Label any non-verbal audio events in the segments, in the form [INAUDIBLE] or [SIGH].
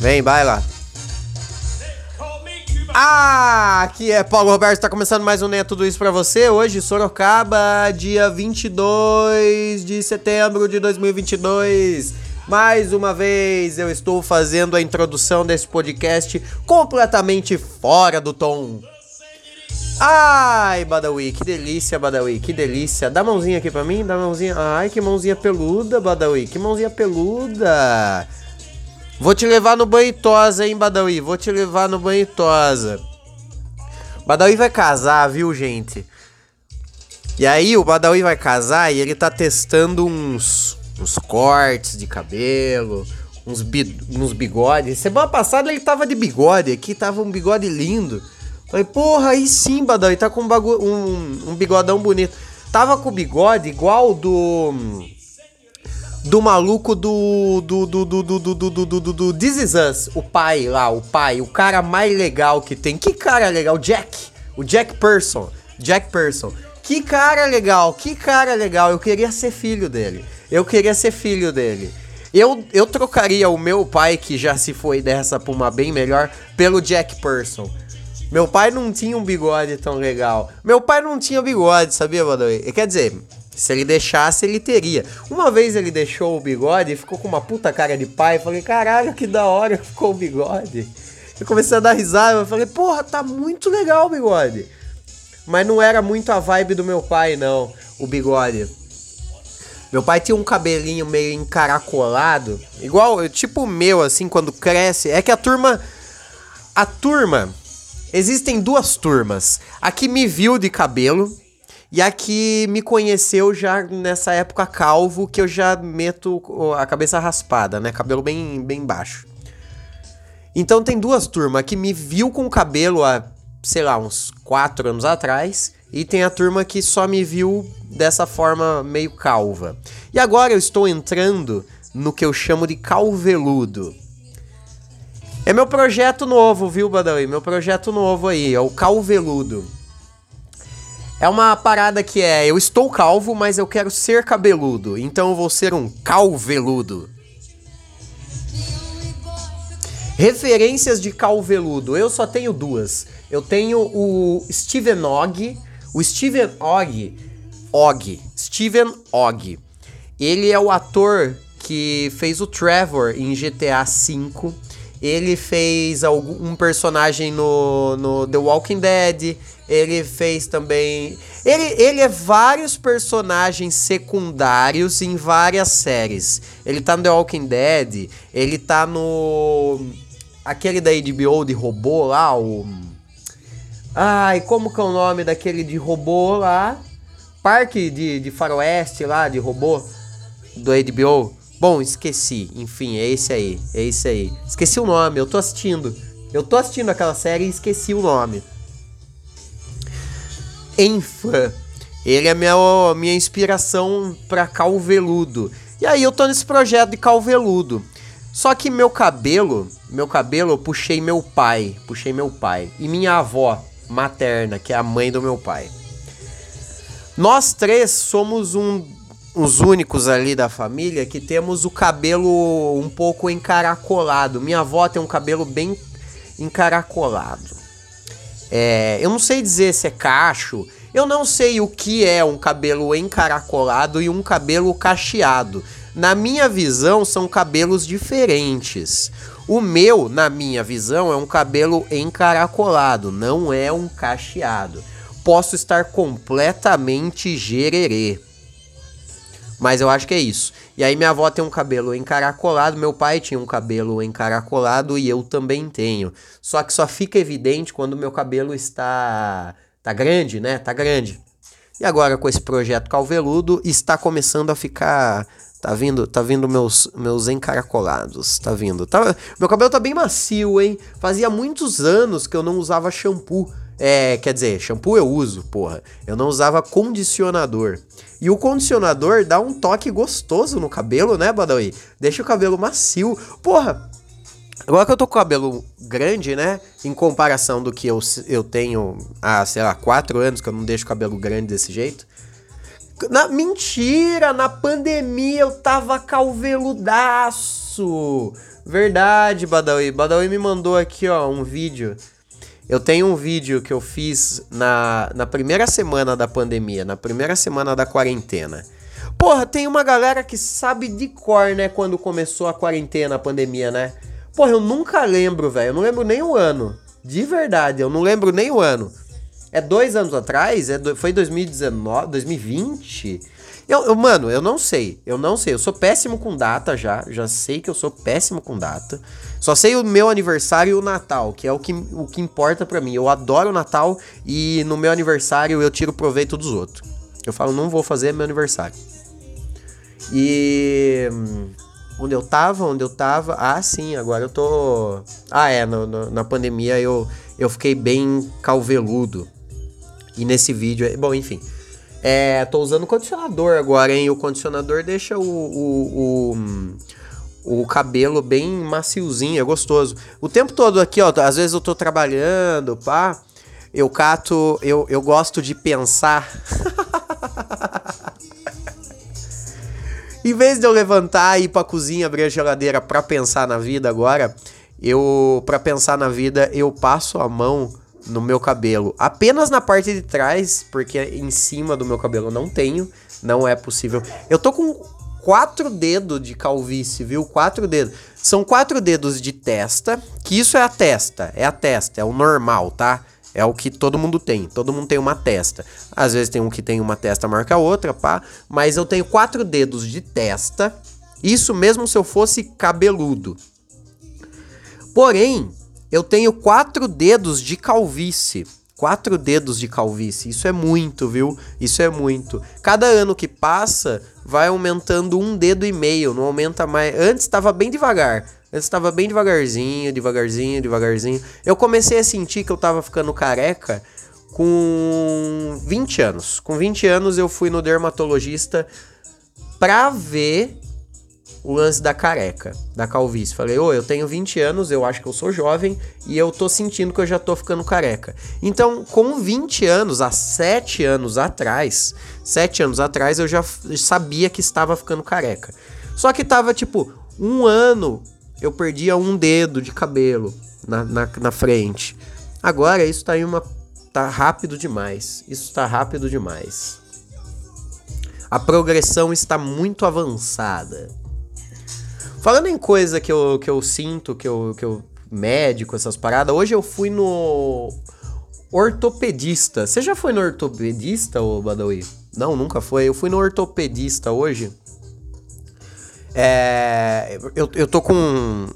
Vem, vai lá. Ah, aqui é Paulo Roberto, tá começando mais um Neto Tudo Isso pra você. Hoje, Sorocaba, dia 22 de setembro de 2022. Mais uma vez eu estou fazendo a introdução desse podcast completamente fora do tom. Ai, Badawi, que delícia, Badawi, que delícia. Dá mãozinha aqui pra mim, dá mãozinha. Ai, que mãozinha peluda, Badawi, que mãozinha peluda. Vou te levar no banho tosa, hein, Badawi, vou te levar no banho tosa. Badawi vai casar, viu, gente? E aí, o Badawi vai casar e ele tá testando uns, uns cortes de cabelo, uns, bi, uns bigodes. Semana passada ele tava de bigode, aqui tava um bigode lindo. Falei, porra, aí sim, Badawi, tá com um, bagu um, um bigodão bonito. Tava com o bigode igual do do maluco do. do. do. do. do. do. do. do. do, do This Is Us, o pai lá, o pai, o cara mais legal que tem. Que cara legal? Jack. O Jack Person. Jack Person. Que cara legal, que cara legal. Eu queria ser filho dele. Eu queria ser filho dele. Eu, eu trocaria o meu pai, que já se foi dessa pra uma bem melhor, pelo Jack Person. Meu pai não tinha um bigode tão legal. Meu pai não tinha bigode, sabia, Badawi? Quer dizer, se ele deixasse, ele teria. Uma vez ele deixou o bigode e ficou com uma puta cara de pai. Falei, caralho, que da hora [LAUGHS] ficou o bigode. Eu comecei a dar risada. Eu falei, porra, tá muito legal o bigode. Mas não era muito a vibe do meu pai, não, o bigode. Meu pai tinha um cabelinho meio encaracolado. Igual, tipo o meu, assim, quando cresce. É que a turma. A turma. Existem duas turmas. A que me viu de cabelo e a que me conheceu já nessa época calvo, que eu já meto a cabeça raspada, né? Cabelo bem, bem baixo. Então tem duas turmas. A que me viu com cabelo há, sei lá, uns quatro anos atrás. E tem a turma que só me viu dessa forma meio calva. E agora eu estou entrando no que eu chamo de calveludo. É meu projeto novo, viu, Badawi? Meu projeto novo aí, é o calveludo. É uma parada que é, eu estou calvo, mas eu quero ser cabeludo, então eu vou ser um calveludo. Referências de calveludo, eu só tenho duas. Eu tenho o Steven Ogg, o Steven Ogg, Ogg, Steven Ogg. Ele é o ator que fez o Trevor em GTA V. Ele fez um personagem no, no The Walking Dead. Ele fez também. Ele, ele é vários personagens secundários em várias séries. Ele tá no The Walking Dead. Ele tá no. Aquele da HBO de robô lá, o. Ai, como que é o nome daquele de robô lá? Parque de, de faroeste lá, de robô do HBO. Bom, esqueci. Enfim, é esse aí. É esse aí. Esqueci o nome, eu tô assistindo. Eu tô assistindo aquela série e esqueci o nome. Enfã. Ele é minha, minha inspiração pra calveludo. E aí eu tô nesse projeto de calveludo. Só que meu cabelo, meu cabelo eu puxei meu pai, puxei meu pai e minha avó materna, que é a mãe do meu pai. Nós três somos um, os únicos ali da família que temos o cabelo um pouco encaracolado. Minha avó tem um cabelo bem encaracolado. É, eu não sei dizer se é cacho. Eu não sei o que é um cabelo encaracolado e um cabelo cacheado. Na minha visão, são cabelos diferentes. O meu, na minha visão, é um cabelo encaracolado, não é um cacheado. Posso estar completamente gererê. Mas eu acho que é isso. E aí minha avó tem um cabelo encaracolado, meu pai tinha um cabelo encaracolado e eu também tenho. Só que só fica evidente quando meu cabelo está tá grande, né? Tá grande. E agora com esse projeto calveludo está começando a ficar Tá vindo, tá vindo meus, meus encaracolados, tá vindo. Tá, meu cabelo tá bem macio, hein? Fazia muitos anos que eu não usava shampoo. É, quer dizer, shampoo eu uso, porra. Eu não usava condicionador. E o condicionador dá um toque gostoso no cabelo, né, Badawi? Deixa o cabelo macio. Porra, Agora que eu tô com o cabelo grande, né? Em comparação do que eu, eu tenho há, sei lá, quatro anos que eu não deixo o cabelo grande desse jeito. Na, mentira! Na pandemia eu tava calveludaço! Verdade, Badawi. Badawi me mandou aqui, ó, um vídeo. Eu tenho um vídeo que eu fiz na, na primeira semana da pandemia, na primeira semana da quarentena. Porra, tem uma galera que sabe de cor, né, quando começou a quarentena, a pandemia, né? Porra, eu nunca lembro, velho. Eu não lembro nem o ano. De verdade, eu não lembro nem o ano. É dois anos atrás? É do, foi 2019, 2020? Eu, eu, mano, eu não sei. Eu não sei. Eu sou péssimo com data já. Já sei que eu sou péssimo com data. Só sei o meu aniversário e o Natal, que é o que, o que importa para mim. Eu adoro o Natal e no meu aniversário eu tiro proveito dos outros. Eu falo, não vou fazer meu aniversário. E. Hum, onde eu tava? Onde eu tava? Ah, sim, agora eu tô. Ah, é, no, no, na pandemia eu, eu fiquei bem calveludo. E nesse vídeo. Bom, enfim. É, tô usando condicionador agora, hein? O condicionador deixa o, o, o, o, cabelo bem maciozinho, é gostoso. O tempo todo aqui, ó, às vezes eu tô trabalhando, pá. Eu cato, eu, eu gosto de pensar. [LAUGHS] em vez de eu levantar e ir pra cozinha, abrir a geladeira pra pensar na vida agora, eu, pra pensar na vida, eu passo a mão no meu cabelo. Apenas na parte de trás, porque em cima do meu cabelo eu não tenho. Não é possível. Eu tô com quatro dedos de calvície, viu? Quatro dedos. São quatro dedos de testa, que isso é a testa, é a testa, é o normal, tá? É o que todo mundo tem. Todo mundo tem uma testa. Às vezes tem um que tem uma testa que a outra, pá. Mas eu tenho quatro dedos de testa. Isso mesmo se eu fosse cabeludo. Porém, eu tenho quatro dedos de calvície. Quatro dedos de calvície. Isso é muito, viu? Isso é muito. Cada ano que passa, vai aumentando um dedo e meio. Não aumenta mais. Antes estava bem devagar. Antes estava bem devagarzinho, devagarzinho, devagarzinho. Eu comecei a sentir que eu tava ficando careca com 20 anos. Com 20 anos eu fui no dermatologista pra ver o lance da careca, da calvície. Falei, ô, eu tenho 20 anos, eu acho que eu sou jovem e eu tô sentindo que eu já tô ficando careca. Então, com 20 anos, há 7 anos atrás, 7 anos atrás, eu já sabia que estava ficando careca. Só que tava tipo, um ano eu perdia um dedo de cabelo na, na, na frente. Agora isso tá em uma. tá rápido demais. Isso tá rápido demais. A progressão está muito avançada. Falando em coisa que eu, que eu sinto, que eu, que eu médico, essas paradas, hoje eu fui no ortopedista. Você já foi no ortopedista, ô Badawi? Não, nunca foi. Eu fui no ortopedista hoje. É, eu, eu tô com.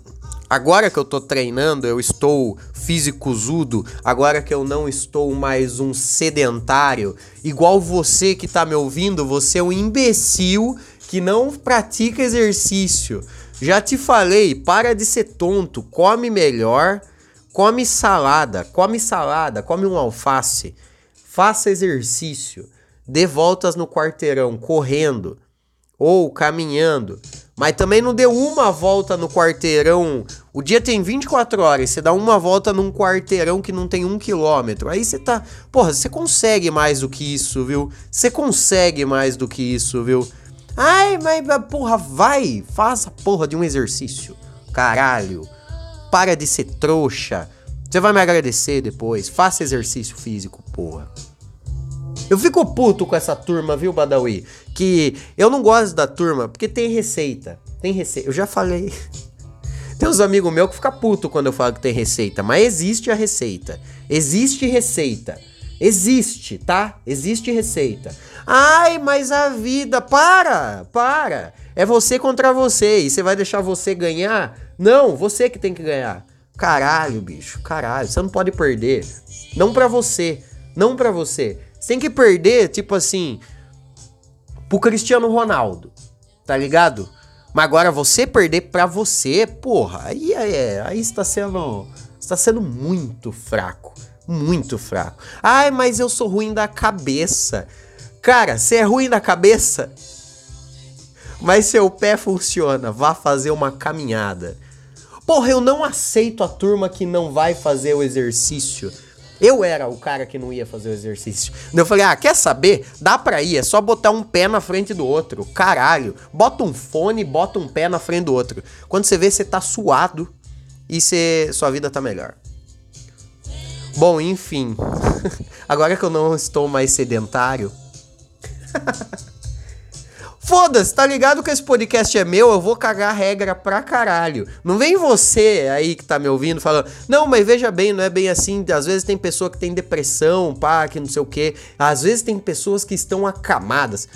Agora que eu tô treinando, eu estou físico-zudo. Agora que eu não estou mais um sedentário. Igual você que tá me ouvindo, você é um imbecil que não pratica exercício. Já te falei, para de ser tonto, come melhor, come salada, come salada, come um alface, faça exercício, dê voltas no quarteirão correndo ou caminhando. Mas também não dê uma volta no quarteirão. O dia tem 24 horas, você dá uma volta num quarteirão que não tem um quilômetro. Aí você tá. Porra, você consegue mais do que isso, viu? Você consegue mais do que isso, viu? Ai, mas porra, vai, faça porra de um exercício. Caralho. Para de ser trouxa. Você vai me agradecer depois. Faça exercício físico, porra. Eu fico puto com essa turma, viu, Badawi? Que eu não gosto da turma porque tem receita. Tem receita. Eu já falei. [LAUGHS] Tem uns amigos meus que ficam puto quando eu falo que tem receita, mas existe a receita. Existe receita. Existe, tá? Existe receita. Ai, mas a vida. Para! Para! É você contra você. E você vai deixar você ganhar? Não, você que tem que ganhar. Caralho, bicho. Caralho. Você não pode perder. Não pra você. Não pra você. Você tem que perder, tipo assim. Pro Cristiano Ronaldo. Tá ligado? Mas agora você perder pra você, porra. Aí, aí, aí está sendo. Está sendo muito fraco muito fraco. Ai, mas eu sou ruim da cabeça. Cara, você é ruim da cabeça, mas seu pé funciona. Vá fazer uma caminhada. Porra, eu não aceito a turma que não vai fazer o exercício. Eu era o cara que não ia fazer o exercício. Eu falei, ah, quer saber? Dá pra ir, é só botar um pé na frente do outro. Caralho. Bota um fone, bota um pé na frente do outro. Quando você vê, você tá suado e sua vida tá melhor. Bom, enfim. [LAUGHS] Agora que eu não estou mais sedentário. [LAUGHS] Foda-se, tá ligado que esse podcast é meu? Eu vou cagar regra pra caralho. Não vem você aí que tá me ouvindo falando, não, mas veja bem, não é bem assim. Às vezes tem pessoa que tem depressão, pá, que não sei o quê. Às vezes tem pessoas que estão acamadas.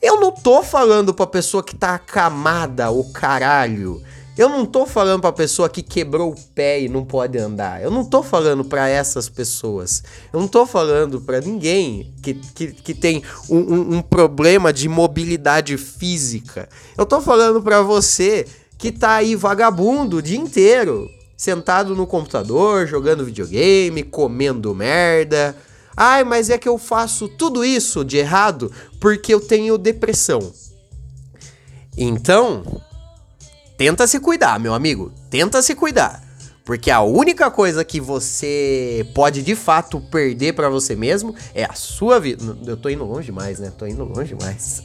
Eu não tô falando pra pessoa que tá acamada, o caralho. Eu não tô falando pra pessoa que quebrou o pé e não pode andar. Eu não tô falando para essas pessoas. Eu não tô falando para ninguém que, que, que tem um, um, um, problema de mobilidade física. Eu tô falando para você que tá aí vagabundo o dia inteiro, sentado no computador, jogando videogame, comendo merda. Ai, mas é que eu faço tudo isso de errado porque eu tenho depressão. Então, tenta se cuidar, meu amigo. Tenta se cuidar. Porque a única coisa que você pode de fato perder para você mesmo é a sua vida. Eu tô indo longe demais, né? Tô indo longe demais.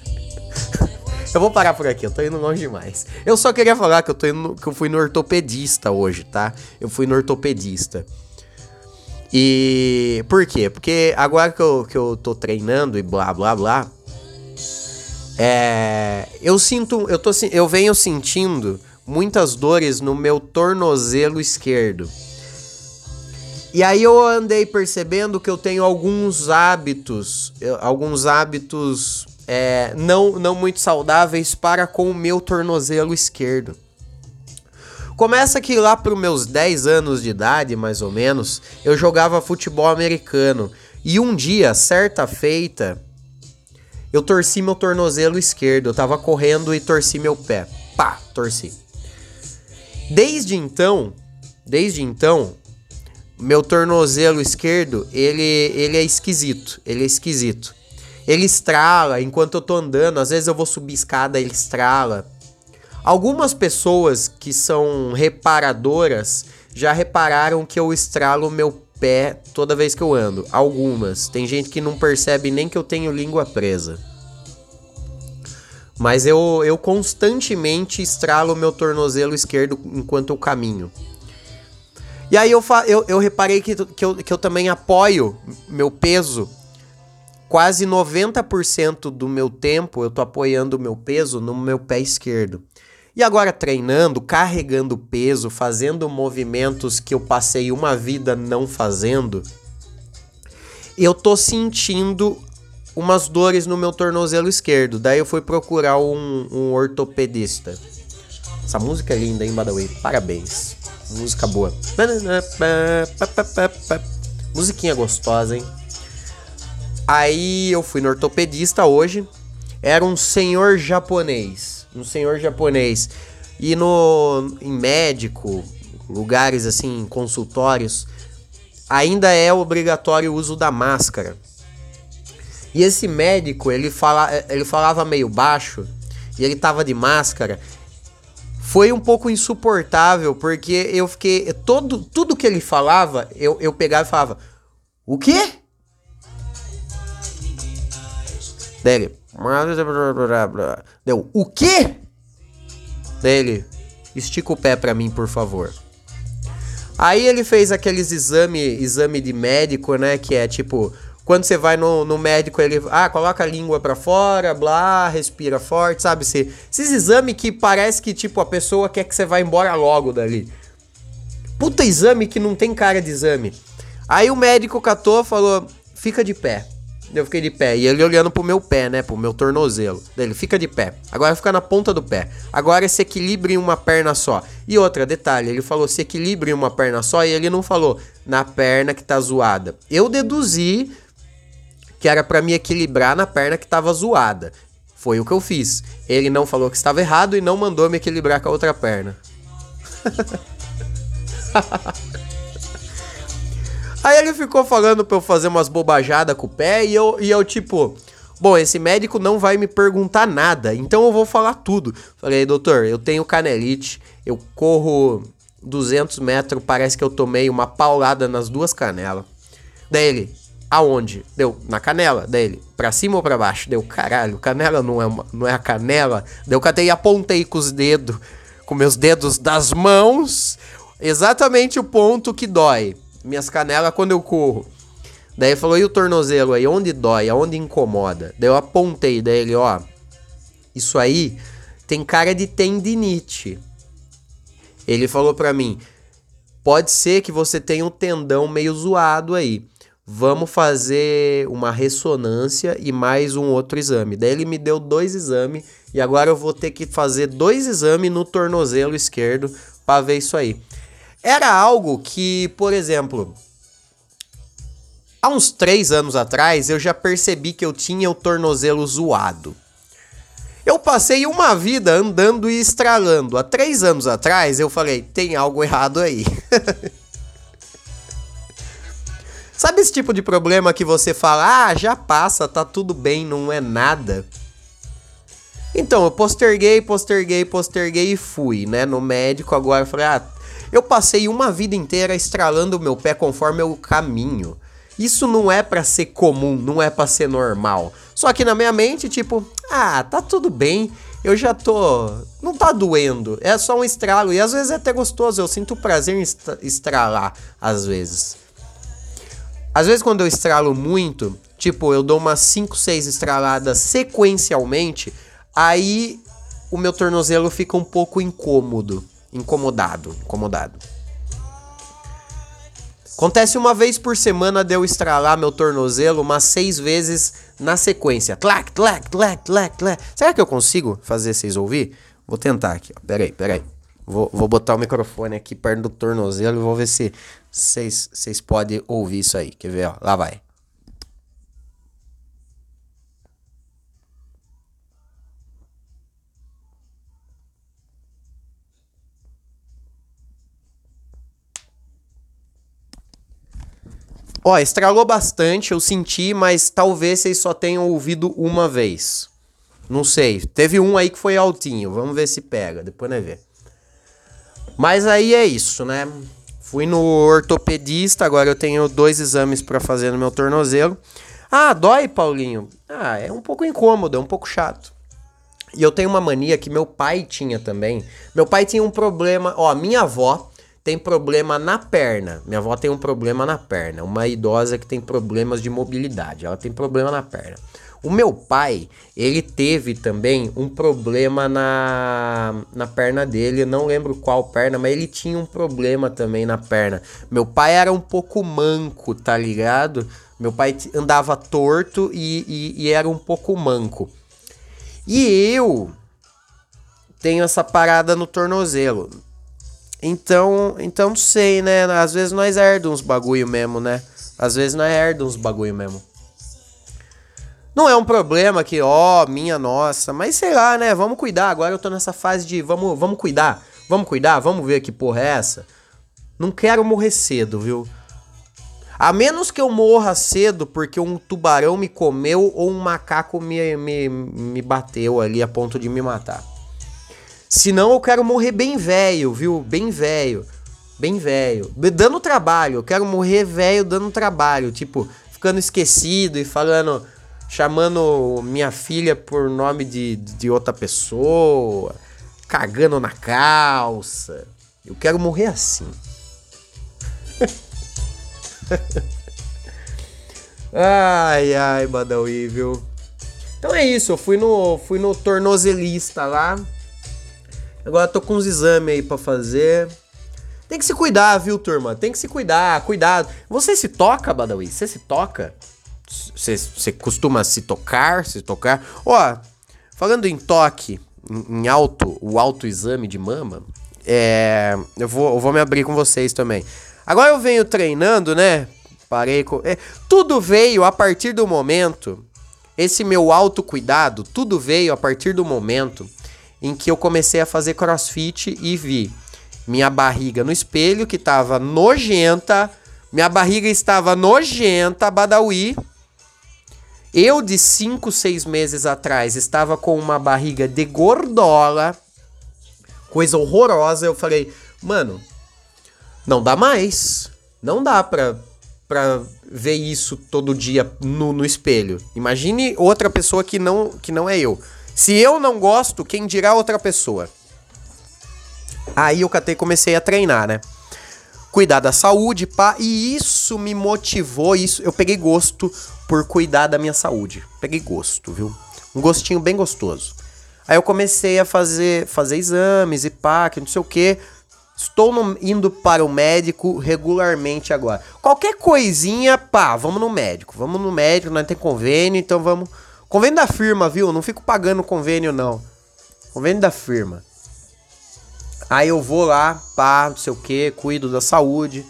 [LAUGHS] eu vou parar por aqui, eu tô indo longe demais. Eu só queria falar que eu, tô indo, que eu fui no ortopedista hoje, tá? Eu fui no ortopedista. E por quê? Porque agora que eu, que eu tô treinando e blá blá blá, é, eu sinto, eu tô, eu venho sentindo muitas dores no meu tornozelo esquerdo. E aí eu andei percebendo que eu tenho alguns hábitos, alguns hábitos é, não, não muito saudáveis para com o meu tornozelo esquerdo. Começa que lá para os meus 10 anos de idade, mais ou menos, eu jogava futebol americano. E um dia, certa feita, eu torci meu tornozelo esquerdo. Eu tava correndo e torci meu pé. Pá, torci. Desde então, desde então, meu tornozelo esquerdo, ele, ele é esquisito. Ele é esquisito. Ele estrala enquanto eu tô andando. Às vezes eu vou subir escada, ele estrala. Algumas pessoas que são reparadoras já repararam que eu estralo meu pé toda vez que eu ando. Algumas. Tem gente que não percebe nem que eu tenho língua presa. Mas eu, eu constantemente estralo meu tornozelo esquerdo enquanto eu caminho. E aí eu, eu, eu reparei que, que, eu, que eu também apoio meu peso. Quase 90% do meu tempo eu tô apoiando o meu peso no meu pé esquerdo. E agora treinando, carregando peso, fazendo movimentos que eu passei uma vida não fazendo, eu tô sentindo umas dores no meu tornozelo esquerdo. Daí eu fui procurar um, um ortopedista. Essa música é linda, hein, Badawi? Parabéns. Música boa. Musiquinha gostosa, hein? Aí eu fui no ortopedista hoje. Era um senhor japonês um senhor japonês. E no em médico, lugares assim, consultórios, ainda é obrigatório o uso da máscara. E esse médico, ele, fala, ele falava meio baixo e ele tava de máscara. Foi um pouco insuportável, porque eu fiquei. Todo, tudo que ele falava, eu, eu pegava e falava: O quê? Dele. Deu, o quê? Dele, estica o pé para mim, por favor. Aí ele fez aqueles exame, exame de médico, né? Que é tipo, quando você vai no, no médico, ele, ah, coloca a língua para fora, blá, respira forte, sabe? Esse, esses exames que parece que, tipo, a pessoa quer que você vá embora logo dali. Puta exame que não tem cara de exame. Aí o médico catou, falou, fica de pé. Eu fiquei de pé. E ele olhando pro meu pé, né? Pro meu tornozelo. Ele fica de pé. Agora fica na ponta do pé. Agora se equilibra em uma perna só. E outra, detalhe, ele falou se equilibra em uma perna só e ele não falou na perna que tá zoada. Eu deduzi que era para me equilibrar na perna que tava zoada. Foi o que eu fiz. Ele não falou que estava errado e não mandou me equilibrar com a outra perna. [LAUGHS] Aí ele ficou falando pra eu fazer umas bobajadas com o pé e eu, e eu tipo, bom, esse médico não vai me perguntar nada, então eu vou falar tudo. Falei, doutor, eu tenho canelite, eu corro 200 metros, parece que eu tomei uma paulada nas duas canelas. Daí ele, aonde? Deu, na canela. Daí ele, pra cima ou pra baixo? Deu, caralho, canela não é, uma, não é a canela. Daí eu catei e apontei com os dedos, com meus dedos das mãos, exatamente o ponto que dói. Minhas canelas quando eu corro. Daí ele falou, e o tornozelo aí? Onde dói? Aonde incomoda? Daí eu apontei, daí ele, ó, isso aí tem cara de tendinite. Ele falou para mim: pode ser que você tenha um tendão meio zoado aí. Vamos fazer uma ressonância e mais um outro exame. Daí ele me deu dois exames e agora eu vou ter que fazer dois exames no tornozelo esquerdo para ver isso aí. Era algo que, por exemplo, há uns três anos atrás eu já percebi que eu tinha o tornozelo zoado. Eu passei uma vida andando e estralando. Há três anos atrás eu falei, tem algo errado aí. [LAUGHS] Sabe esse tipo de problema que você fala, ah, já passa, tá tudo bem, não é nada? Então, eu posterguei, posterguei, posterguei e fui, né, no médico. Agora eu falei, ah, eu passei uma vida inteira estralando o meu pé conforme eu caminho. Isso não é para ser comum, não é para ser normal. Só que na minha mente, tipo, ah, tá tudo bem, eu já tô. Não tá doendo, é só um estralo. E às vezes é até gostoso, eu sinto prazer em estralar, às vezes. Às vezes quando eu estralo muito, tipo, eu dou umas 5, 6 estraladas sequencialmente, aí o meu tornozelo fica um pouco incômodo, incomodado, incomodado. Acontece uma vez por semana de eu estralar meu tornozelo umas seis vezes na sequência. Tlac, tlac, tlac, tlac, tlac. Será que eu consigo fazer vocês ouvir? Vou tentar aqui. Peraí, peraí. Vou, vou botar o microfone aqui perto do tornozelo e vou ver se vocês podem ouvir isso aí. Quer ver? Ó? Lá vai. Ó, estralou bastante, eu senti, mas talvez vocês só tenham ouvido uma vez. Não sei. Teve um aí que foi altinho. Vamos ver se pega. Depois nós vê. Mas aí é isso, né? Fui no ortopedista, agora eu tenho dois exames para fazer no meu tornozelo. Ah, dói, Paulinho? Ah, é um pouco incômodo, é um pouco chato. E eu tenho uma mania que meu pai tinha também. Meu pai tinha um problema, ó, minha avó tem problema na perna. Minha avó tem um problema na perna. Uma idosa que tem problemas de mobilidade. Ela tem problema na perna. O meu pai, ele teve também um problema na, na perna dele. não lembro qual perna, mas ele tinha um problema também na perna. Meu pai era um pouco manco, tá ligado? Meu pai andava torto e, e, e era um pouco manco. E eu tenho essa parada no tornozelo. Então, então sei, né? Às vezes nós herdamos uns bagulho mesmo, né? Às vezes nós herdamos uns bagulho mesmo. Não é um problema que, ó, minha nossa, mas sei lá, né? Vamos cuidar. Agora eu tô nessa fase de vamos, vamos cuidar. Vamos cuidar, vamos ver que porra é essa. Não quero morrer cedo, viu? A menos que eu morra cedo porque um tubarão me comeu ou um macaco me, me, me bateu ali a ponto de me matar. Senão eu quero morrer bem velho, viu? Bem velho. Bem velho. Dando trabalho. Eu quero morrer velho dando trabalho. Tipo, ficando esquecido e falando. Chamando minha filha por nome de, de outra pessoa. Cagando na calça. Eu quero morrer assim. [LAUGHS] ai, ai, Badawi, viu? Então é isso, eu fui no, fui no tornozelista lá. Agora tô com uns exames aí para fazer. Tem que se cuidar, viu, turma? Tem que se cuidar, cuidado. Você se toca, Badawi? Você se toca? Você costuma se tocar, se tocar? Ó, falando em toque, em, em auto, o autoexame de mama, é, eu, vou, eu vou me abrir com vocês também. Agora eu venho treinando, né? Parei com. É, tudo veio a partir do momento. Esse meu autocuidado, tudo veio a partir do momento em que eu comecei a fazer crossfit e vi minha barriga no espelho, que estava nojenta. Minha barriga estava nojenta, Badawi. Eu, de 5, 6 meses atrás, estava com uma barriga de gordola. Coisa horrorosa. Eu falei, mano, Não dá mais. Não dá pra, pra ver isso todo dia no, no espelho. Imagine outra pessoa que não, que não é eu. Se eu não gosto, quem dirá outra pessoa? Aí eu catei comecei a treinar, né? Cuidar da saúde, pá, e isso me motivou, isso eu peguei gosto por cuidar da minha saúde. Peguei gosto, viu? Um gostinho bem gostoso. Aí eu comecei a fazer, fazer exames e pá, que não sei o que. Estou no, indo para o médico regularmente agora. Qualquer coisinha, pá, vamos no médico. Vamos no médico, não tem convênio, então vamos. Convênio da firma, viu? Não fico pagando convênio, não. Convênio da firma. Aí eu vou lá, pá, não sei o que, cuido da saúde.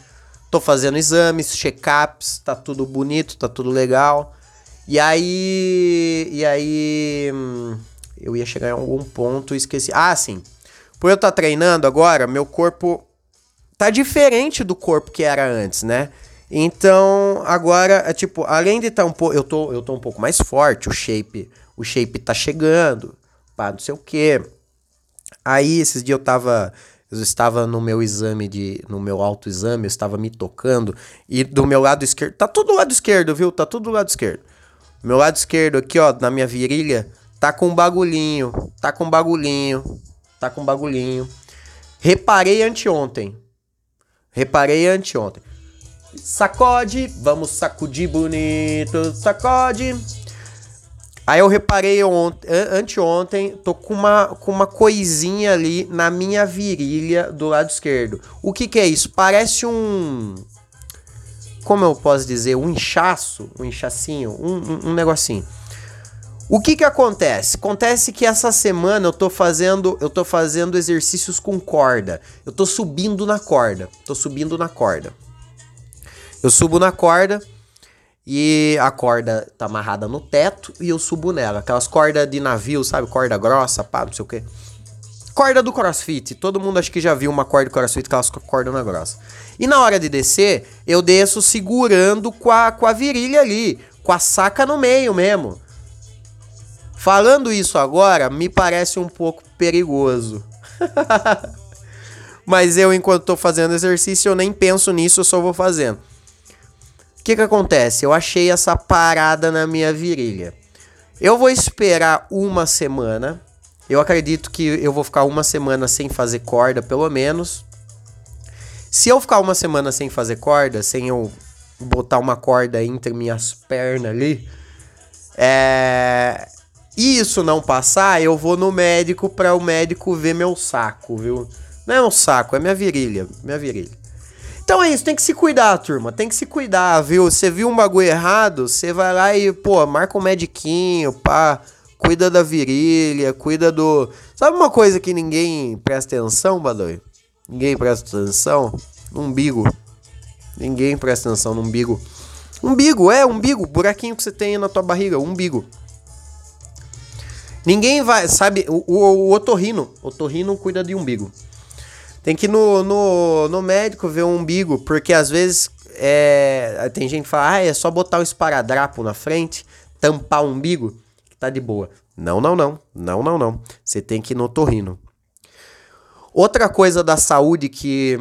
Tô fazendo exames, check-ups, tá tudo bonito, tá tudo legal. E aí. E aí. Hum, eu ia chegar em algum ponto e esqueci. Ah, sim. Por eu estar tá treinando agora, meu corpo tá diferente do corpo que era antes, né? Então, agora, é tipo, além de estar tá um pouco. Eu tô, eu tô um pouco mais forte, o shape. O shape tá chegando. Pá, não sei o quê. Aí, esses dias eu tava. Eu estava no meu exame de. No meu autoexame, eu estava me tocando. E do meu lado esquerdo. Tá tudo do lado esquerdo, viu? Tá tudo do lado esquerdo. Meu lado esquerdo aqui, ó, na minha virilha, tá com um bagulhinho. Tá com um bagulhinho. Tá com um bagulhinho. Reparei anteontem. Reparei anteontem. Sacode, vamos sacudir bonito, sacode. Aí eu reparei ontem, anteontem, tô com uma, com uma coisinha ali na minha virilha do lado esquerdo. O que que é isso? Parece um... Como eu posso dizer? Um inchaço, um inchacinho, um, um, um negocinho. O que que acontece? Acontece que essa semana eu tô fazendo, eu tô fazendo exercícios com corda. Eu tô subindo na corda. Tô subindo na corda. Eu subo na corda e a corda tá amarrada no teto e eu subo nela. Aquelas cordas de navio, sabe? Corda grossa, pá, não sei o que. Corda do crossfit. Todo mundo acho que já viu uma corda do crossfit, aquelas cordas na grossa. E na hora de descer, eu desço segurando com a, com a virilha ali, com a saca no meio mesmo. Falando isso agora, me parece um pouco perigoso. [LAUGHS] Mas eu, enquanto tô fazendo exercício, eu nem penso nisso, eu só vou fazendo que que acontece? Eu achei essa parada na minha virilha. Eu vou esperar uma semana. Eu acredito que eu vou ficar uma semana sem fazer corda, pelo menos. Se eu ficar uma semana sem fazer corda, sem eu botar uma corda entre minhas pernas ali, é... e isso não passar, eu vou no médico para o médico ver meu saco, viu? Não é um saco, é minha virilha, minha virilha. Então é isso, tem que se cuidar, turma. Tem que se cuidar, viu? Você viu um bagulho errado, você vai lá e, pô, marca um mediquinho, pá. Cuida da virilha, cuida do. Sabe uma coisa que ninguém presta atenção, Badoi? Ninguém presta atenção? Umbigo. Ninguém presta atenção no umbigo. Umbigo, é, umbigo. Buraquinho que você tem na tua barriga, umbigo. Ninguém vai, sabe, o, o, o otorrino. Otorrino cuida de umbigo. Tem que ir no, no, no médico ver o umbigo, porque às vezes é, tem gente que fala, ah, é só botar o esparadrapo na frente, tampar o umbigo, que tá de boa. Não, não, não. Não, não, não. Você tem que ir no torrino. Outra coisa da saúde que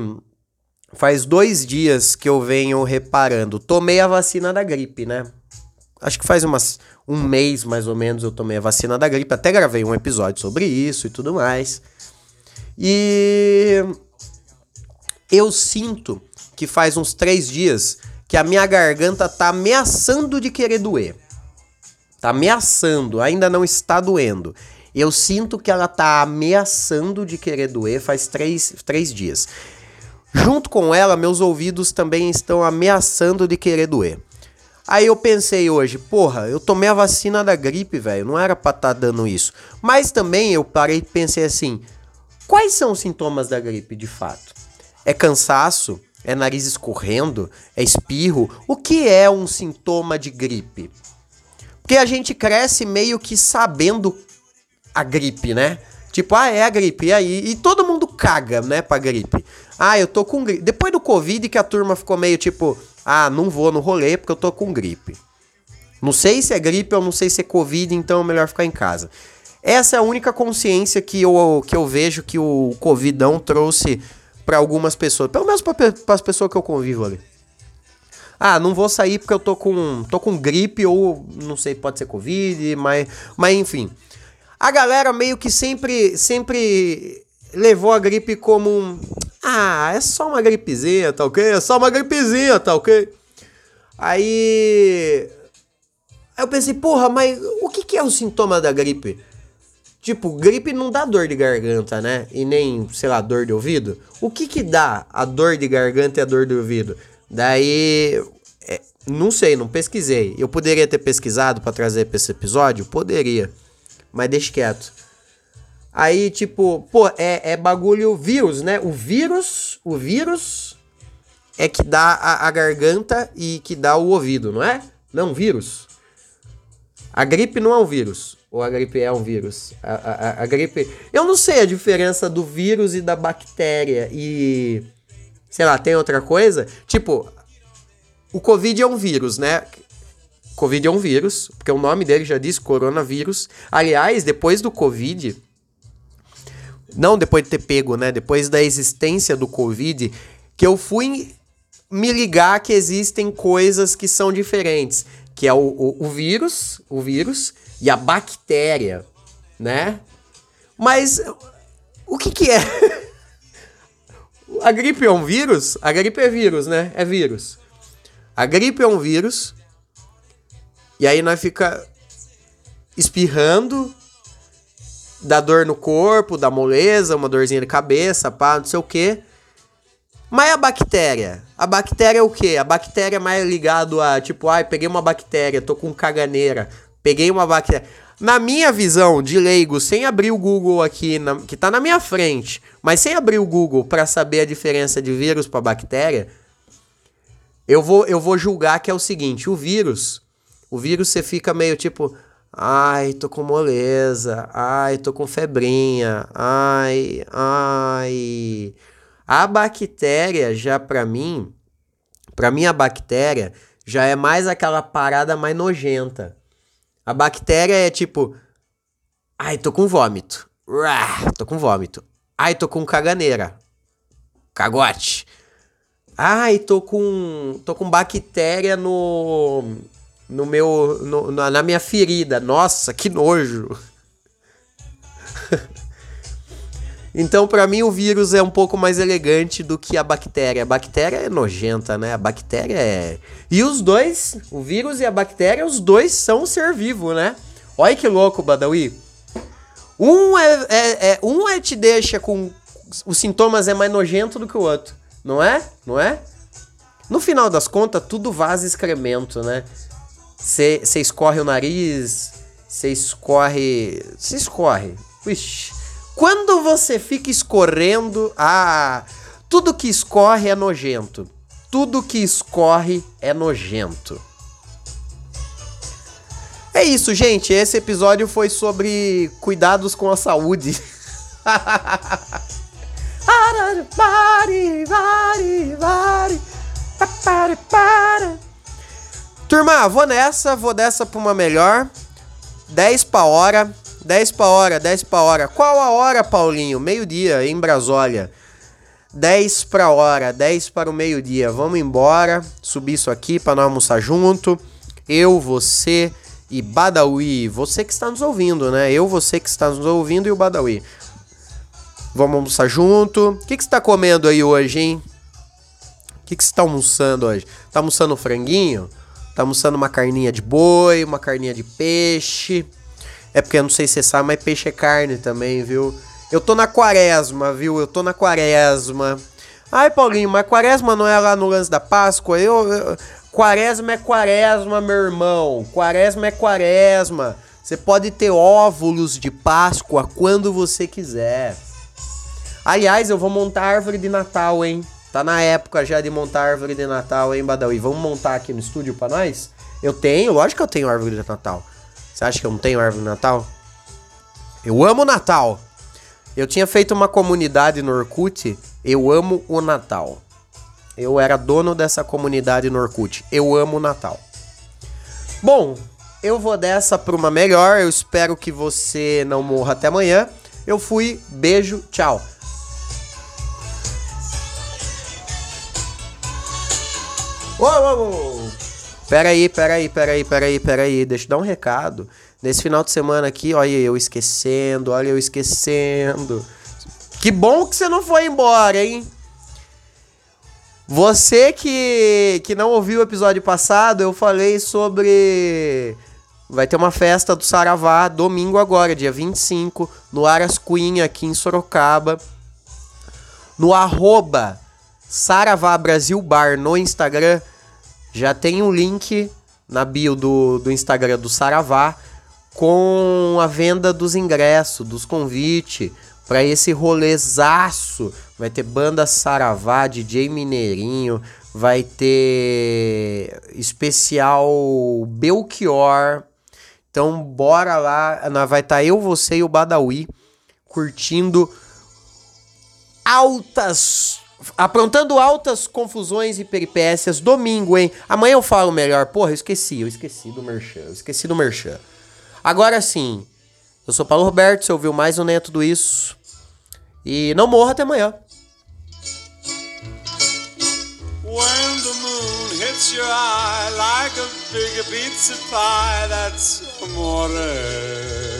faz dois dias que eu venho reparando. Tomei a vacina da gripe, né? Acho que faz umas, um mês mais ou menos eu tomei a vacina da gripe. Até gravei um episódio sobre isso e tudo mais. E eu sinto que faz uns três dias que a minha garganta tá ameaçando de querer doer. Tá ameaçando, ainda não está doendo. Eu sinto que ela tá ameaçando de querer doer faz três, três dias. Junto com ela, meus ouvidos também estão ameaçando de querer doer. Aí eu pensei hoje, porra, eu tomei a vacina da gripe, velho, não era pra estar tá dando isso. Mas também eu parei e pensei assim, Quais são os sintomas da gripe de fato? É cansaço? É nariz escorrendo? É espirro? O que é um sintoma de gripe? Porque a gente cresce meio que sabendo a gripe, né? Tipo, ah, é a gripe, e aí? E todo mundo caga, né, pra gripe. Ah, eu tô com gripe. Depois do Covid que a turma ficou meio tipo, ah, não vou no rolê porque eu tô com gripe. Não sei se é gripe ou não sei se é Covid, então é melhor ficar em casa. Essa é a única consciência que eu, que eu vejo que o Covidão trouxe para algumas pessoas, pelo menos para as pessoas que eu convivo ali. Ah, não vou sair porque eu tô com, tô com gripe ou não sei, pode ser covid, mas, mas enfim. A galera meio que sempre sempre levou a gripe como um, ah, é só uma gripezinha, tá ok? É só uma gripezinha, tá ok? Aí Aí eu pensei, porra, mas o que, que é o sintoma da gripe? Tipo, gripe não dá dor de garganta, né? E nem, sei lá, dor de ouvido. O que que dá a dor de garganta e a dor de ouvido? Daí, é, não sei, não pesquisei. Eu poderia ter pesquisado para trazer pra esse episódio? Poderia. Mas deixa quieto. Aí, tipo, pô, é, é bagulho vírus, né? O vírus, o vírus é que dá a, a garganta e que dá o ouvido, não é? Não, vírus. A gripe não é um vírus. Ou a gripe é um vírus? A, a, a, gripe. Eu não sei a diferença do vírus e da bactéria. E. Sei lá, tem outra coisa? Tipo, o Covid é um vírus, né? Covid é um vírus, porque o nome dele já diz coronavírus. Aliás, depois do Covid. Não depois de ter pego, né? Depois da existência do Covid, que eu fui me ligar que existem coisas que são diferentes que é o, o, o vírus, o vírus e a bactéria, né? Mas o que que é? [LAUGHS] a gripe é um vírus? A gripe é vírus, né? É vírus. A gripe é um vírus. E aí nós fica espirrando, dá dor no corpo, dá moleza, uma dorzinha de cabeça, pá, não sei o quê. Mas a bactéria? A bactéria é o quê? A bactéria é mais ligado a, tipo, ai, peguei uma bactéria, tô com caganeira, peguei uma bactéria. Na minha visão de leigo, sem abrir o Google aqui, na, que tá na minha frente, mas sem abrir o Google para saber a diferença de vírus para bactéria, eu vou, eu vou julgar que é o seguinte: o vírus, o vírus você fica meio tipo, ai, tô com moleza, ai, tô com febrinha, ai, ai. A bactéria já para mim, para mim a bactéria já é mais aquela parada mais nojenta. A bactéria é tipo, ai, tô com vômito. Tô com vômito. Ai, tô com caganeira. Cagote. Ai, tô com tô com bactéria no no meu no, na minha ferida. Nossa, que nojo. [LAUGHS] Então, para mim, o vírus é um pouco mais elegante do que a bactéria. A bactéria é nojenta, né? A bactéria é. E os dois, o vírus e a bactéria, os dois são ser vivo, né? Olha que louco, Badawi. Um é, é, é, um é te deixa com. Os sintomas é mais nojento do que o outro. Não é? Não é? No final das contas, tudo vaza excremento, né? Você escorre o nariz, você escorre. Você escorre. Ixi. Quando você fica escorrendo, ah, tudo que escorre é nojento. Tudo que escorre é nojento. É isso, gente. Esse episódio foi sobre cuidados com a saúde. [LAUGHS] Turma, vou nessa, vou dessa pra uma melhor. 10 pra hora. 10 para hora, 10 para hora. Qual a hora, Paulinho? Meio-dia em Brasólia. 10 para hora, 10 para o meio-dia. Vamos embora, subir isso aqui para nós almoçar junto. Eu, você e Badawi. Você que está nos ouvindo, né? Eu, você que está nos ouvindo e o Badawi. Vamos almoçar junto. O que, que você está comendo aí hoje, hein? O que, que você está almoçando hoje? Tá almoçando franguinho? Tá almoçando uma carninha de boi, uma carninha de peixe? É porque eu não sei se você sabe, mas peixe é carne também, viu? Eu tô na quaresma, viu? Eu tô na quaresma. Ai, Paulinho, mas quaresma não é lá no lance da Páscoa? Eu, eu, quaresma é quaresma, meu irmão. Quaresma é quaresma. Você pode ter óvulos de Páscoa quando você quiser. Aliás, eu vou montar árvore de Natal, hein? Tá na época já de montar árvore de Natal, hein, Badawi? Vamos montar aqui no estúdio pra nós? Eu tenho, lógico que eu tenho árvore de Natal. Você acha que eu não tenho árvore de Natal? Eu amo o Natal. Eu tinha feito uma comunidade no Orkut, eu amo o Natal. Eu era dono dessa comunidade no Orkut, eu amo o Natal. Bom, eu vou dessa para uma melhor, eu espero que você não morra até amanhã. Eu fui, beijo, tchau. Uou, uou, uou. Peraí, peraí, peraí, peraí, peraí. Deixa eu dar um recado. Nesse final de semana aqui, olha eu esquecendo, olha eu esquecendo. Que bom que você não foi embora, hein? Você que, que não ouviu o episódio passado, eu falei sobre. Vai ter uma festa do Saravá domingo agora, dia 25, no Aras Queen, aqui em Sorocaba. No arroba Saravá Brasil Bar no Instagram. Já tem um link na bio do, do Instagram do Saravá com a venda dos ingressos, dos convites para esse rolezaço. Vai ter banda Saravá, DJ Mineirinho, vai ter especial Belchior. Então bora lá, vai estar tá eu, você e o Badawi curtindo altas aprontando altas confusões e peripécias domingo, hein? Amanhã eu falo melhor. Porra, eu esqueci, eu esqueci do Merchan, eu esqueci do Merchan. Agora sim, eu sou Paulo Roberto, você ouviu mais um Nem Tudo Isso. E não morra até amanhã. When the moon hits your eye like a big pizza pie, that's amore.